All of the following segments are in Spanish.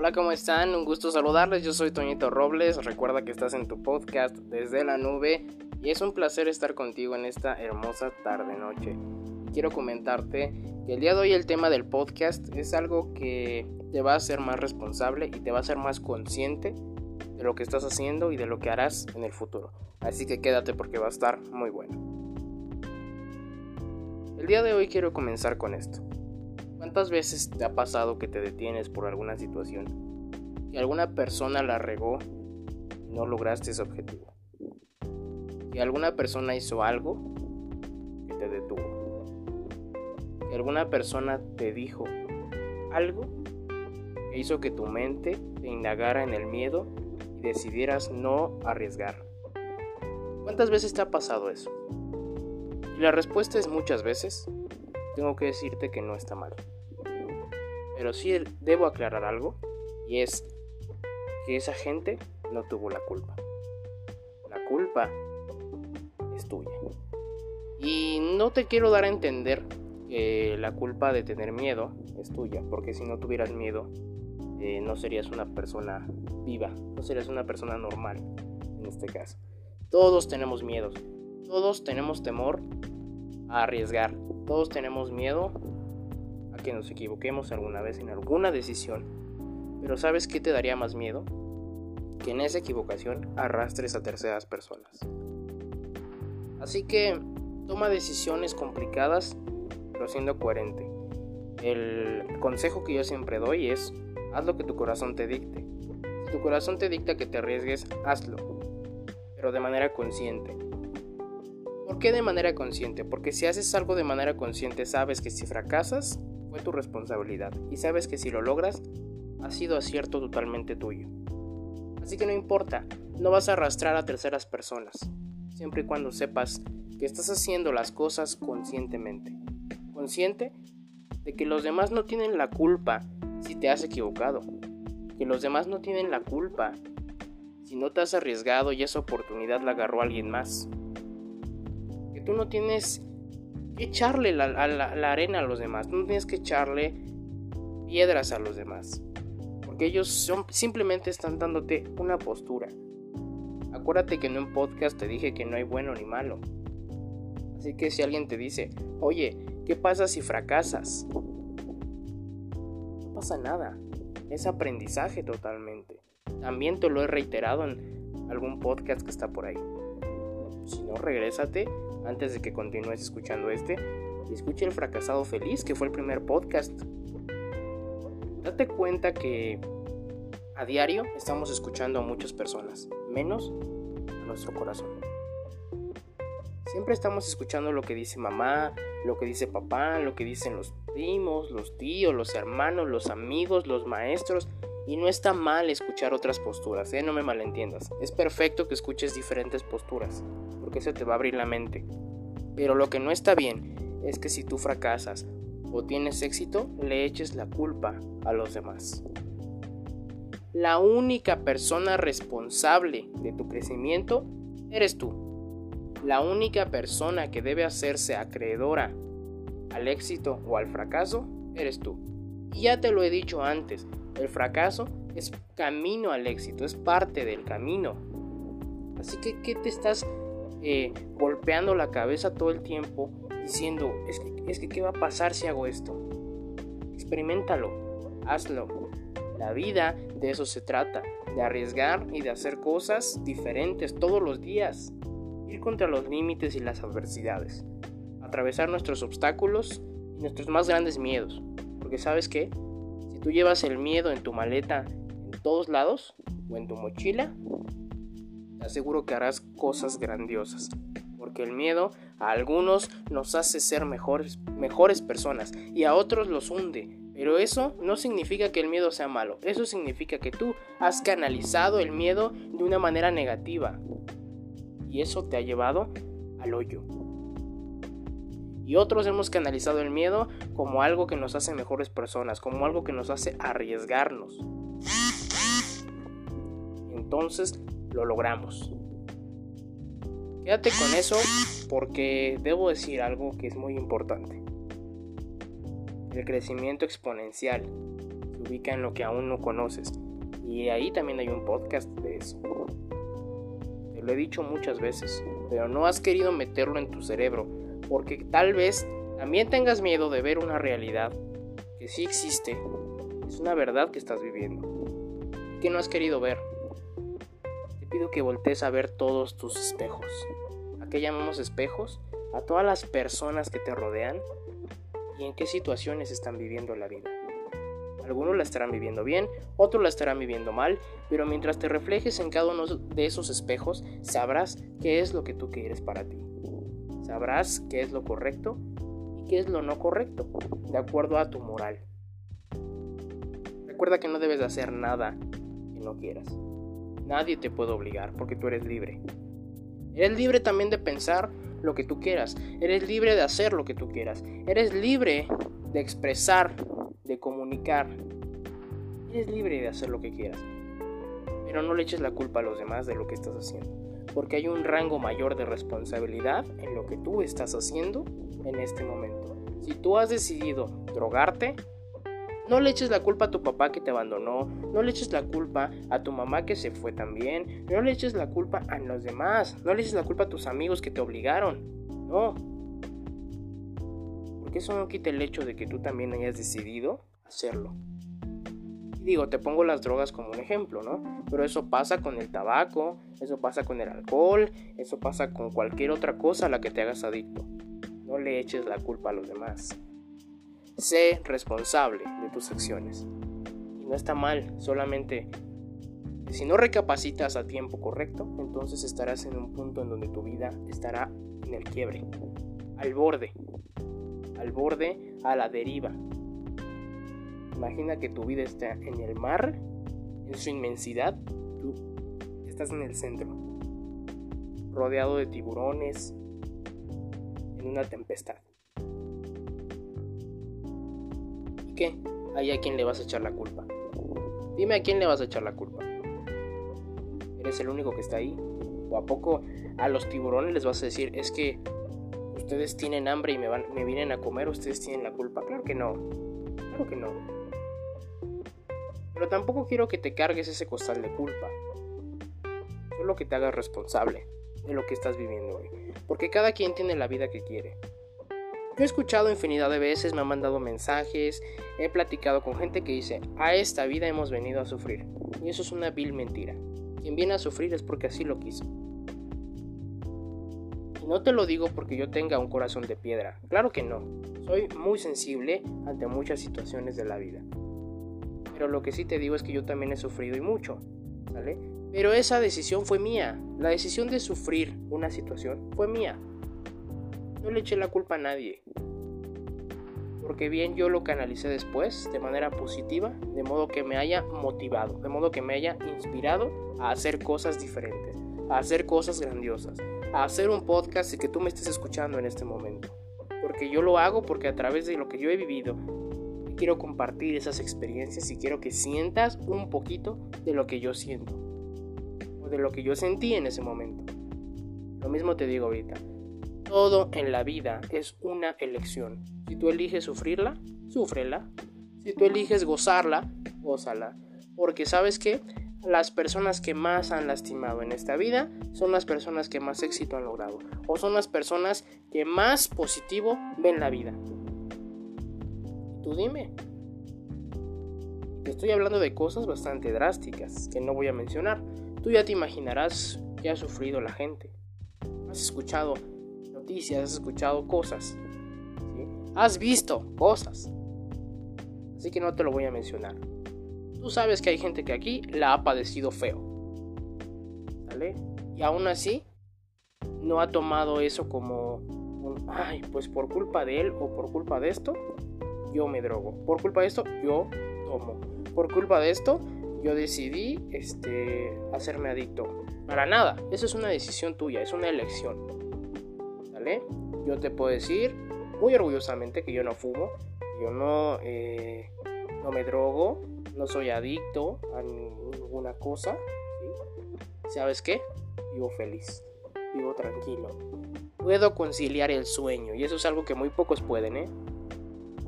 Hola, ¿cómo están? Un gusto saludarles. Yo soy Toñito Robles. Recuerda que estás en tu podcast desde la nube y es un placer estar contigo en esta hermosa tarde-noche. Quiero comentarte que el día de hoy el tema del podcast es algo que te va a hacer más responsable y te va a hacer más consciente de lo que estás haciendo y de lo que harás en el futuro. Así que quédate porque va a estar muy bueno. El día de hoy quiero comenzar con esto. ¿Cuántas veces te ha pasado que te detienes por alguna situación? Que alguna persona la regó y no lograste ese objetivo. Que alguna persona hizo algo que te detuvo. Que alguna persona te dijo algo que hizo que tu mente te indagara en el miedo y decidieras no arriesgar. ¿Cuántas veces te ha pasado eso? Y la respuesta es muchas veces tengo que decirte que no está mal. Pero sí debo aclarar algo, y es que esa gente no tuvo la culpa. La culpa es tuya. Y no te quiero dar a entender que la culpa de tener miedo es tuya, porque si no tuvieras miedo, eh, no serías una persona viva, no serías una persona normal en este caso. Todos tenemos miedos, todos tenemos temor a arriesgar, todos tenemos miedo a que nos equivoquemos alguna vez en alguna decisión. Pero ¿sabes qué te daría más miedo? Que en esa equivocación arrastres a terceras personas. Así que toma decisiones complicadas, pero siendo coherente. El consejo que yo siempre doy es, haz lo que tu corazón te dicte. Si tu corazón te dicta que te arriesgues, hazlo, pero de manera consciente ¿Por qué de manera consciente? Porque si haces algo de manera consciente sabes que si fracasas fue tu responsabilidad y sabes que si lo logras ha sido acierto totalmente tuyo. Así que no importa, no vas a arrastrar a terceras personas, siempre y cuando sepas que estás haciendo las cosas conscientemente. Consciente de que los demás no tienen la culpa si te has equivocado, que los demás no tienen la culpa si no te has arriesgado y esa oportunidad la agarró alguien más tú no tienes que echarle la, arena a los demás, no tienes que echarle piedras a los demás, porque ellos simplemente están dándote una postura. Acuérdate que en un podcast te dije que no hay bueno ni malo. Así que si alguien te dice, oye, ¿qué pasa si fracasas? No pasa nada. Es aprendizaje totalmente. También te lo he reiterado en algún podcast que está por ahí. Si no, regrésate antes de que continúes escuchando este y escuche El fracasado feliz, que fue el primer podcast. Date cuenta que a diario estamos escuchando a muchas personas, menos a nuestro corazón. Siempre estamos escuchando lo que dice mamá, lo que dice papá, lo que dicen los primos, los tíos, los hermanos, los amigos, los maestros. Y no está mal escuchar otras posturas, ¿eh? no me malentiendas. Es perfecto que escuches diferentes posturas, porque eso te va a abrir la mente. Pero lo que no está bien es que si tú fracasas o tienes éxito, le eches la culpa a los demás. La única persona responsable de tu crecimiento eres tú. La única persona que debe hacerse acreedora al éxito o al fracaso eres tú. Y ya te lo he dicho antes, el fracaso es camino al éxito, es parte del camino. Así que, ¿qué te estás eh, golpeando la cabeza todo el tiempo diciendo, es que, es que, ¿qué va a pasar si hago esto? Experimentalo, hazlo. La vida de eso se trata, de arriesgar y de hacer cosas diferentes todos los días. Ir contra los límites y las adversidades. Atravesar nuestros obstáculos y nuestros más grandes miedos. Porque sabes que si tú llevas el miedo en tu maleta en todos lados o en tu mochila, te aseguro que harás cosas grandiosas. Porque el miedo a algunos nos hace ser mejores, mejores personas y a otros los hunde. Pero eso no significa que el miedo sea malo. Eso significa que tú has canalizado el miedo de una manera negativa. Y eso te ha llevado al hoyo. Y otros hemos canalizado el miedo como algo que nos hace mejores personas, como algo que nos hace arriesgarnos. Entonces lo logramos. Quédate con eso porque debo decir algo que es muy importante. El crecimiento exponencial se ubica en lo que aún no conoces. Y ahí también hay un podcast de eso. Te lo he dicho muchas veces, pero no has querido meterlo en tu cerebro, porque tal vez también tengas miedo de ver una realidad que sí existe, es una verdad que estás viviendo, que no has querido ver. Te pido que voltees a ver todos tus espejos. ¿A qué llamamos espejos? A todas las personas que te rodean y en qué situaciones están viviendo la vida. Algunos la estarán viviendo bien, otros la estarán viviendo mal, pero mientras te reflejes en cada uno de esos espejos, sabrás qué es lo que tú quieres para ti. Sabrás qué es lo correcto y qué es lo no correcto, de acuerdo a tu moral. Recuerda que no debes hacer nada que no quieras. Nadie te puede obligar porque tú eres libre. Eres libre también de pensar lo que tú quieras. Eres libre de hacer lo que tú quieras. Eres libre de expresar, de comunicar. Eres libre de hacer lo que quieras. Pero no le eches la culpa a los demás de lo que estás haciendo. Porque hay un rango mayor de responsabilidad en lo que tú estás haciendo en este momento. Si tú has decidido drogarte, no le eches la culpa a tu papá que te abandonó, no le eches la culpa a tu mamá que se fue también, no le eches la culpa a los demás, no le eches la culpa a tus amigos que te obligaron, no. Porque eso no quita el hecho de que tú también hayas decidido hacerlo. Y digo, te pongo las drogas como un ejemplo, ¿no? Pero eso pasa con el tabaco, eso pasa con el alcohol, eso pasa con cualquier otra cosa a la que te hagas adicto. No le eches la culpa a los demás. Sé responsable de tus acciones. Y no está mal, solamente si no recapacitas a tiempo correcto, entonces estarás en un punto en donde tu vida estará en el quiebre, al borde, al borde, a la deriva. Imagina que tu vida está en el mar, en su inmensidad, tú estás en el centro, rodeado de tiburones, en una tempestad. Ahí a quién le vas a echar la culpa. Dime a quién le vas a echar la culpa. ¿Eres el único que está ahí? ¿O a poco a los tiburones les vas a decir, es que ustedes tienen hambre y me, van, me vienen a comer, ustedes tienen la culpa? Claro que no. Claro que no. Pero tampoco quiero que te cargues ese costal de culpa. Solo que te hagas responsable de lo que estás viviendo hoy. Porque cada quien tiene la vida que quiere. Yo he escuchado infinidad de veces, me han mandado mensajes, he platicado con gente que dice, a esta vida hemos venido a sufrir. Y eso es una vil mentira. Quien viene a sufrir es porque así lo quiso. Y no te lo digo porque yo tenga un corazón de piedra. Claro que no. Soy muy sensible ante muchas situaciones de la vida. Pero lo que sí te digo es que yo también he sufrido y mucho. ¿Vale? Pero esa decisión fue mía. La decisión de sufrir una situación fue mía. No le eché la culpa a nadie. Porque bien yo lo canalicé después de manera positiva, de modo que me haya motivado, de modo que me haya inspirado a hacer cosas diferentes, a hacer cosas grandiosas, a hacer un podcast y que tú me estés escuchando en este momento. Porque yo lo hago porque a través de lo que yo he vivido, quiero compartir esas experiencias y quiero que sientas un poquito de lo que yo siento o de lo que yo sentí en ese momento. Lo mismo te digo ahorita. Todo en la vida es una elección. Si tú eliges sufrirla, súfrela. Si tú eliges gozarla, gózala. Porque sabes que las personas que más han lastimado en esta vida son las personas que más éxito han logrado. O son las personas que más positivo ven la vida. Tú dime. Estoy hablando de cosas bastante drásticas que no voy a mencionar. Tú ya te imaginarás que ha sufrido la gente. Has escuchado has escuchado cosas, has visto cosas. Así que no te lo voy a mencionar. Tú sabes que hay gente que aquí la ha padecido feo. Y aún así, no ha tomado eso como un, ay, pues por culpa de él o por culpa de esto, yo me drogo. Por culpa de esto, yo tomo. Por culpa de esto, yo decidí este, hacerme adicto. Para nada, eso es una decisión tuya, es una elección. Yo te puedo decir muy orgullosamente que yo no fumo, yo no, eh, no me drogo, no soy adicto a ninguna cosa. ¿Sabes qué? Vivo feliz, vivo tranquilo. Puedo conciliar el sueño y eso es algo que muy pocos pueden, ¿eh?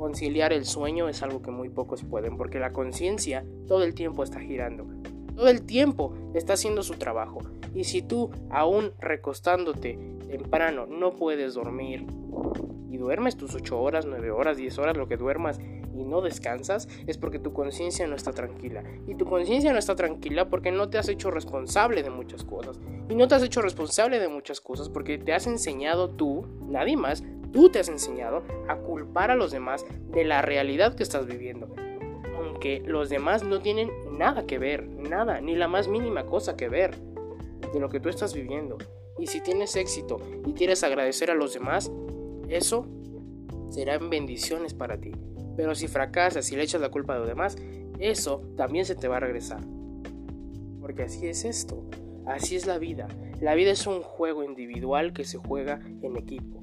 conciliar el sueño es algo que muy pocos pueden, porque la conciencia todo el tiempo está girando. Todo el tiempo está haciendo su trabajo. Y si tú, aún recostándote temprano, no puedes dormir y duermes tus 8 horas, 9 horas, 10 horas, lo que duermas, y no descansas, es porque tu conciencia no está tranquila. Y tu conciencia no está tranquila porque no te has hecho responsable de muchas cosas. Y no te has hecho responsable de muchas cosas porque te has enseñado tú, nadie más, tú te has enseñado a culpar a los demás de la realidad que estás viviendo. Aunque los demás no tienen nada que ver, nada, ni la más mínima cosa que ver de lo que tú estás viviendo. Y si tienes éxito y quieres agradecer a los demás, eso serán bendiciones para ti. Pero si fracasas y le echas la culpa a los demás, eso también se te va a regresar. Porque así es esto, así es la vida. La vida es un juego individual que se juega en equipo.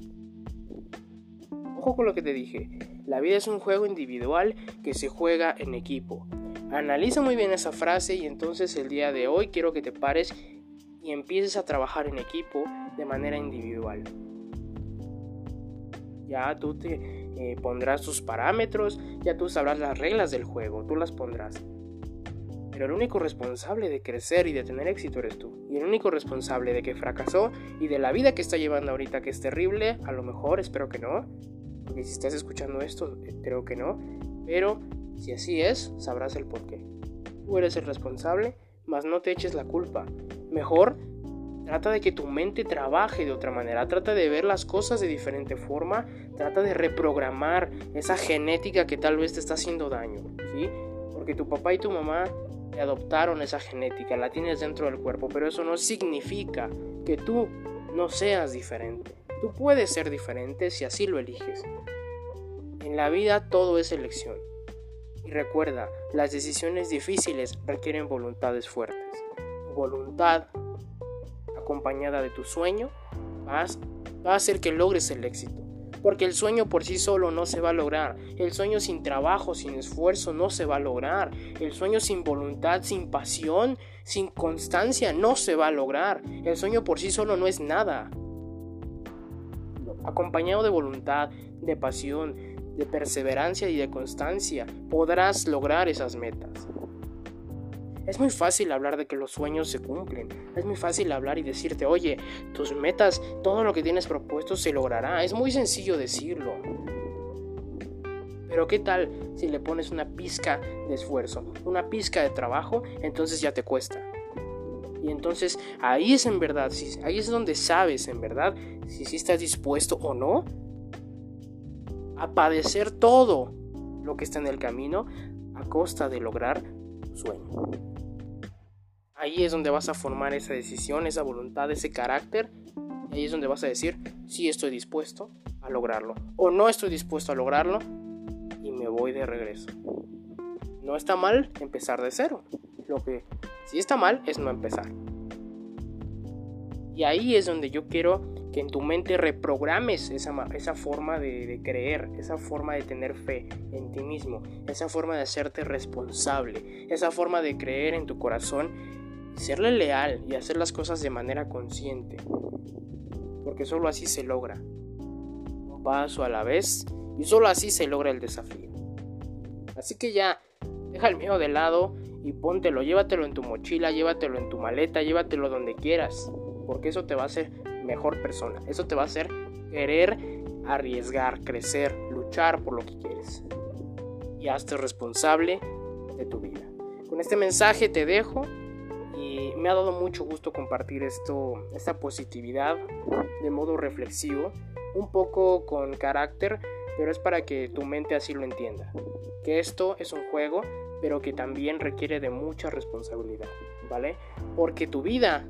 Ojo con lo que te dije, la vida es un juego individual que se juega en equipo. Analiza muy bien esa frase y entonces el día de hoy quiero que te pares y empieces a trabajar en equipo de manera individual. Ya tú te eh, pondrás tus parámetros, ya tú sabrás las reglas del juego, tú las pondrás. Pero el único responsable de crecer y de tener éxito eres tú. Y el único responsable de que fracasó y de la vida que está llevando ahorita que es terrible, a lo mejor, espero que no. Porque si estás escuchando esto, eh, creo que no. Pero si así es, sabrás el porqué. Tú eres el responsable, mas no te eches la culpa. Mejor Trata de que tu mente trabaje de otra manera, trata de ver las cosas de diferente forma, trata de reprogramar esa genética que tal vez te está haciendo daño. Porque tu papá y tu mamá te adoptaron esa genética, la tienes dentro del cuerpo, pero eso no significa que tú no seas diferente. Tú puedes ser diferente si así lo eliges. En la vida todo es elección. Y recuerda, las decisiones difíciles requieren voluntades fuertes. voluntad acompañada de tu sueño, va a hacer que logres el éxito. Porque el sueño por sí solo no se va a lograr. El sueño sin trabajo, sin esfuerzo, no se va a lograr. El sueño sin voluntad, sin pasión, sin constancia, no se va a lograr. El sueño por sí solo no es nada. Acompañado de voluntad, de pasión, de perseverancia y de constancia, podrás lograr esas metas. Es muy fácil hablar de que los sueños se cumplen. Es muy fácil hablar y decirte, oye, tus metas, todo lo que tienes propuesto se logrará. Es muy sencillo decirlo. Pero ¿qué tal si le pones una pizca de esfuerzo, una pizca de trabajo? Entonces ya te cuesta. Y entonces ahí es en verdad, ahí es donde sabes en verdad si, si estás dispuesto o no a padecer todo lo que está en el camino a costa de lograr tu sueño. Ahí es donde vas a formar esa decisión, esa voluntad, ese carácter. ahí es donde vas a decir, sí estoy dispuesto a lograrlo. O no estoy dispuesto a lograrlo y me voy de regreso. No está mal empezar de cero. Lo que sí está mal es no empezar. Y ahí es donde yo quiero que en tu mente reprogrames esa, esa forma de, creer, esa forma de tener fe en ti mismo, esa forma de hacerte responsable, esa forma de creer en tu corazón serle leal y hacer las cosas de manera consciente, porque solo así se logra, un paso a la vez, y solo así se logra el desafío. Así que ya, deja el miedo de lado y póntelo, llévatelo en tu mochila, llévatelo en tu maleta, llévatelo donde quieras, porque eso te va a hacer mejor persona, eso te va a hacer querer arriesgar, crecer, luchar por lo que quieres. Y hazte responsable de tu vida. Con este mensaje te dejo y me ha dado mucho gusto compartir esto, esta positividad de modo reflexivo, un poco con carácter, pero es para que tu mente así lo entienda. Que esto es un juego, pero que también requiere de mucha responsabilidad, ¿vale? Porque tu vida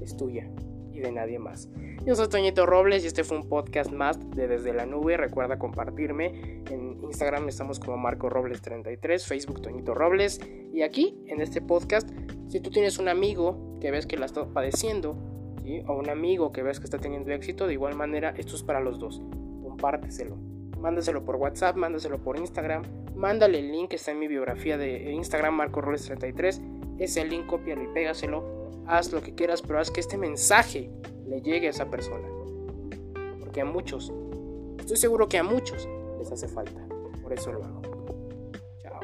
es tuya y de nadie más. Yo soy Toñito Robles y este fue un podcast más de Desde la Nube. Recuerda compartirme. En Instagram estamos como Marco Robles33, Facebook Toñito Robles. Y aquí, en este podcast, si tú tienes un amigo que ves que la está padeciendo, o un amigo que ves que está teniendo éxito, de igual manera, esto es para los dos. Compárteselo. Mándaselo por WhatsApp, mándaselo por Instagram. Mándale el link que está en mi biografía de Instagram, Marco Robles33. Ese link, cópialo y pégaselo haz lo que quieras, pero haz que este mensaje le llegue a esa persona. Porque a muchos, estoy seguro que a muchos les hace falta. Por eso lo hago. Chao.